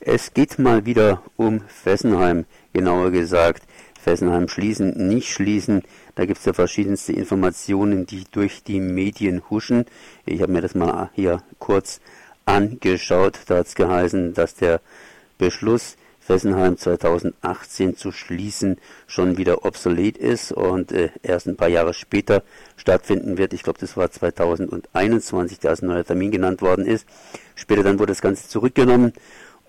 Es geht mal wieder um Fessenheim, genauer gesagt. Fessenheim schließen, nicht schließen. Da gibt es ja verschiedenste Informationen, die durch die Medien huschen. Ich habe mir das mal hier kurz angeschaut. Da hat es geheißen, dass der Beschluss Fessenheim 2018 zu schließen schon wieder obsolet ist und äh, erst ein paar Jahre später stattfinden wird. Ich glaube, das war 2021, da als neuer Termin genannt worden ist. Später dann wurde das Ganze zurückgenommen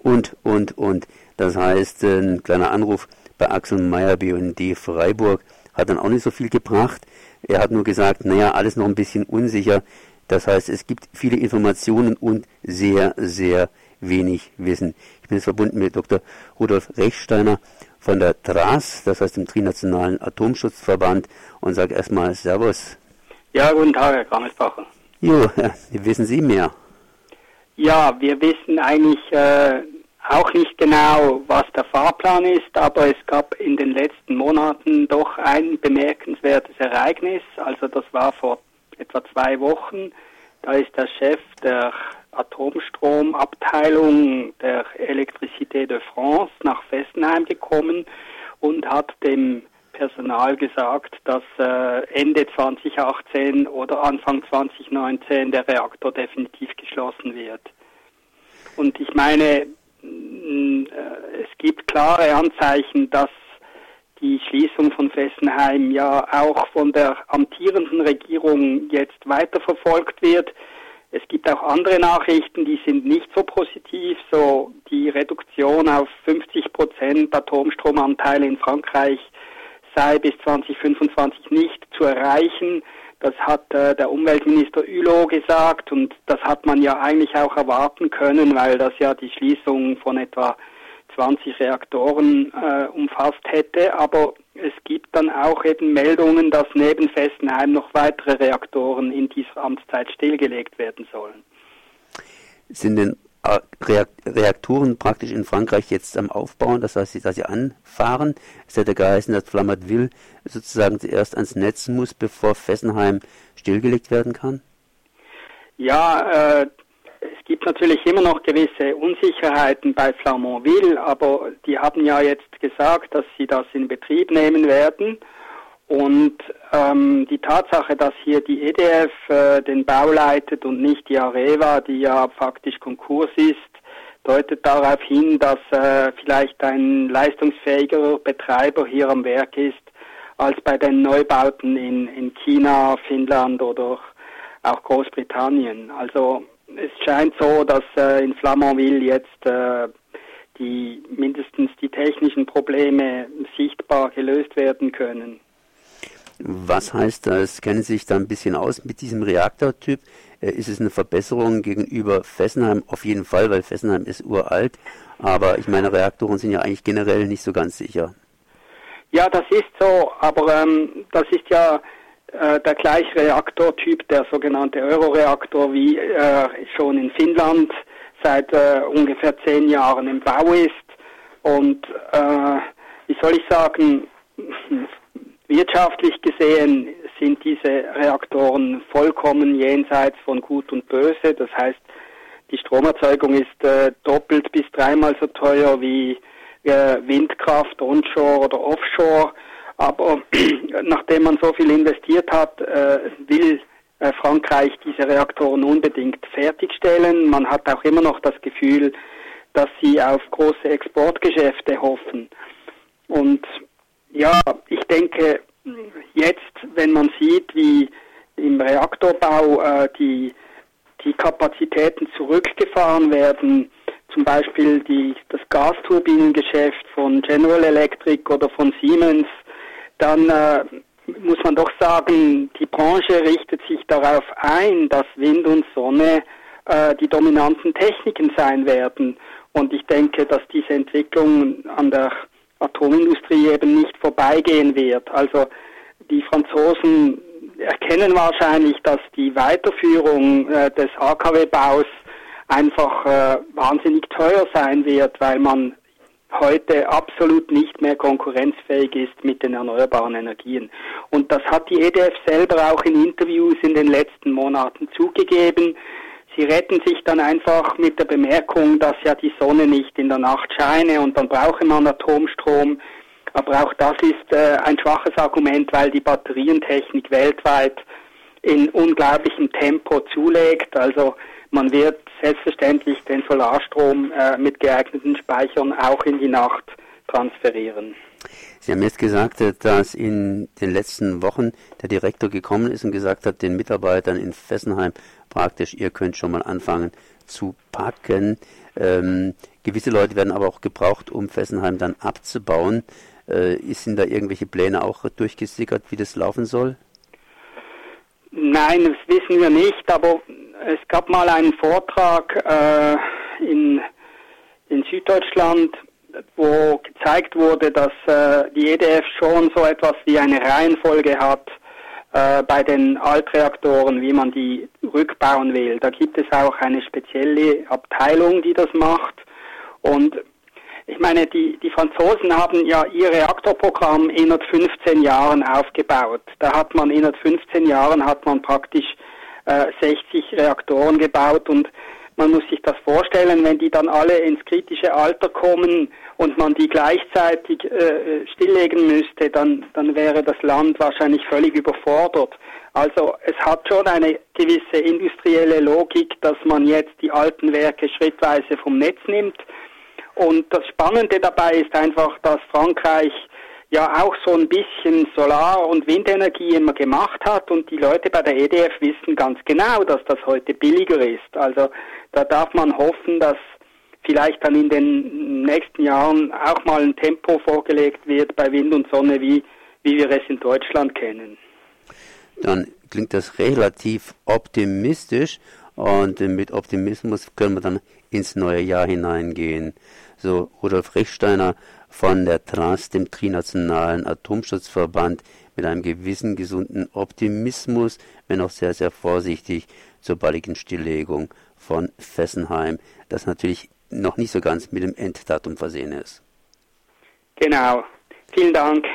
und, und, und. Das heißt, ein kleiner Anruf bei Axel Meyer, BUND Freiburg, hat dann auch nicht so viel gebracht. Er hat nur gesagt, naja, alles noch ein bisschen unsicher. Das heißt, es gibt viele Informationen und sehr, sehr wenig Wissen. Ich bin jetzt verbunden mit Dr. Rudolf Rechsteiner von der TRAS, das heißt dem Trinationalen Atomschutzverband, und sage erstmal Servus. Ja, guten Tag, Herr Krammelsbacher. Jo, wissen Sie mehr? Ja, wir wissen eigentlich äh, auch nicht genau, was der Fahrplan ist, aber es gab in den letzten Monaten doch ein bemerkenswertes Ereignis. Also das war vor etwa zwei Wochen. Da ist der Chef der Atomstromabteilung der Electricité de France nach Fessenheim gekommen und hat dem Personal gesagt, dass äh, Ende 2018 oder Anfang 2019 der Reaktor definitiv geschlossen wird. Und ich meine, mm, äh, es gibt klare Anzeichen, dass die Schließung von Fessenheim ja auch von der amtierenden Regierung jetzt weiterverfolgt wird. Es gibt auch andere Nachrichten, die sind nicht so positiv. So die Reduktion auf 50 Prozent Atomstromanteile in Frankreich sei bis 2025 nicht zu erreichen. Das hat äh, der Umweltminister Hulot gesagt und das hat man ja eigentlich auch erwarten können, weil das ja die Schließung von etwa 20 Reaktoren äh, umfasst hätte. Aber es gibt dann auch eben Meldungen, dass neben Fessenheim noch weitere Reaktoren in dieser Amtszeit stillgelegt werden sollen. Sind denn Reaktoren praktisch in Frankreich jetzt am Aufbauen, das heißt, dass sie anfahren. Es hätte geheißen, dass Flammerdville sozusagen zuerst ans Netz muss, bevor Fessenheim stillgelegt werden kann? Ja, äh, es gibt natürlich immer noch gewisse Unsicherheiten bei Flamanville, aber die haben ja jetzt gesagt, dass sie das in Betrieb nehmen werden. Und ähm, die Tatsache, dass hier die EDF äh, den Bau leitet und nicht die Areva, die ja faktisch Konkurs ist, deutet darauf hin, dass äh, vielleicht ein leistungsfähigerer Betreiber hier am Werk ist als bei den Neubauten in, in China, Finnland oder auch Großbritannien. Also es scheint so, dass äh, in Flamanville jetzt äh, die mindestens die technischen Probleme sichtbar gelöst werden können. Was heißt das? Kennen Sie sich da ein bisschen aus mit diesem Reaktortyp? Äh, ist es eine Verbesserung gegenüber Fessenheim? Auf jeden Fall, weil Fessenheim ist uralt. Aber ich meine, Reaktoren sind ja eigentlich generell nicht so ganz sicher. Ja, das ist so, aber ähm, das ist ja äh, der gleiche Reaktortyp, der sogenannte Euroreaktor, wie äh, schon in Finnland seit äh, ungefähr zehn Jahren im Bau ist. Und äh, wie soll ich sagen, wirtschaftlich gesehen sind diese Reaktoren vollkommen jenseits von Gut und Böse. Das heißt, die Stromerzeugung ist äh, doppelt bis dreimal so teuer wie äh, Windkraft onshore oder offshore. Aber nachdem man so viel investiert hat, äh, will äh, Frankreich diese Reaktoren unbedingt fertigstellen. Man hat auch immer noch das Gefühl, dass sie auf große Exportgeschäfte hoffen. Und ja, ich denke, jetzt, wenn man sieht, wie im Reaktorbau äh, die, die Kapazitäten zurückgefahren werden, zum Beispiel die, das Gasturbinengeschäft von General Electric oder von Siemens, dann äh, muss man doch sagen, die Branche richtet sich darauf ein, dass Wind und Sonne äh, die dominanten Techniken sein werden. Und ich denke, dass diese Entwicklung an der Atomindustrie eben nicht vorbeigehen wird. Also die Franzosen erkennen wahrscheinlich, dass die Weiterführung äh, des AKW-Baus einfach äh, wahnsinnig teuer sein wird, weil man heute absolut nicht mehr konkurrenzfähig ist mit den erneuerbaren Energien. Und das hat die EDF selber auch in Interviews in den letzten Monaten zugegeben. Sie retten sich dann einfach mit der Bemerkung, dass ja die Sonne nicht in der Nacht scheine und dann brauche man Atomstrom. Aber auch das ist äh, ein schwaches Argument, weil die Batterientechnik weltweit in unglaublichem Tempo zulegt. Also man wird selbstverständlich den Solarstrom äh, mit geeigneten Speichern auch in die Nacht transferieren. Sie haben jetzt gesagt, dass in den letzten Wochen der Direktor gekommen ist und gesagt hat, den Mitarbeitern in Fessenheim praktisch, ihr könnt schon mal anfangen zu packen. Ähm, gewisse Leute werden aber auch gebraucht, um Fessenheim dann abzubauen. Äh, sind da irgendwelche Pläne auch durchgesickert, wie das laufen soll? Nein, das wissen wir nicht, aber es gab mal einen Vortrag äh, in, in Süddeutschland, wo gezeigt wurde, dass äh, die EDF schon so etwas wie eine Reihenfolge hat äh, bei den Altreaktoren, wie man die rückbauen will. Da gibt es auch eine spezielle Abteilung, die das macht. Und ich meine, die, die Franzosen haben ja ihr Reaktorprogramm in 15 Jahren aufgebaut. Da hat man in 15 Jahren hat man praktisch äh, 60 Reaktoren gebaut und man muss sich das vorstellen, wenn die dann alle ins kritische Alter kommen und man die gleichzeitig äh, stilllegen müsste, dann, dann wäre das Land wahrscheinlich völlig überfordert. Also es hat schon eine gewisse industrielle Logik, dass man jetzt die alten Werke schrittweise vom Netz nimmt und das Spannende dabei ist einfach, dass Frankreich ja auch so ein bisschen Solar- und Windenergie immer gemacht hat und die Leute bei der EDF wissen ganz genau, dass das heute billiger ist. Also da darf man hoffen, dass vielleicht dann in den nächsten Jahren auch mal ein Tempo vorgelegt wird bei Wind und Sonne, wie, wie wir es in Deutschland kennen. Dann klingt das relativ optimistisch und mit Optimismus können wir dann ins neue Jahr hineingehen so Rudolf Rechsteiner von der TRAS, dem Trinationalen Atomschutzverband, mit einem gewissen gesunden Optimismus, wenn auch sehr, sehr vorsichtig zur baldigen Stilllegung von Fessenheim, das natürlich noch nicht so ganz mit dem Enddatum versehen ist. Genau. Vielen Dank.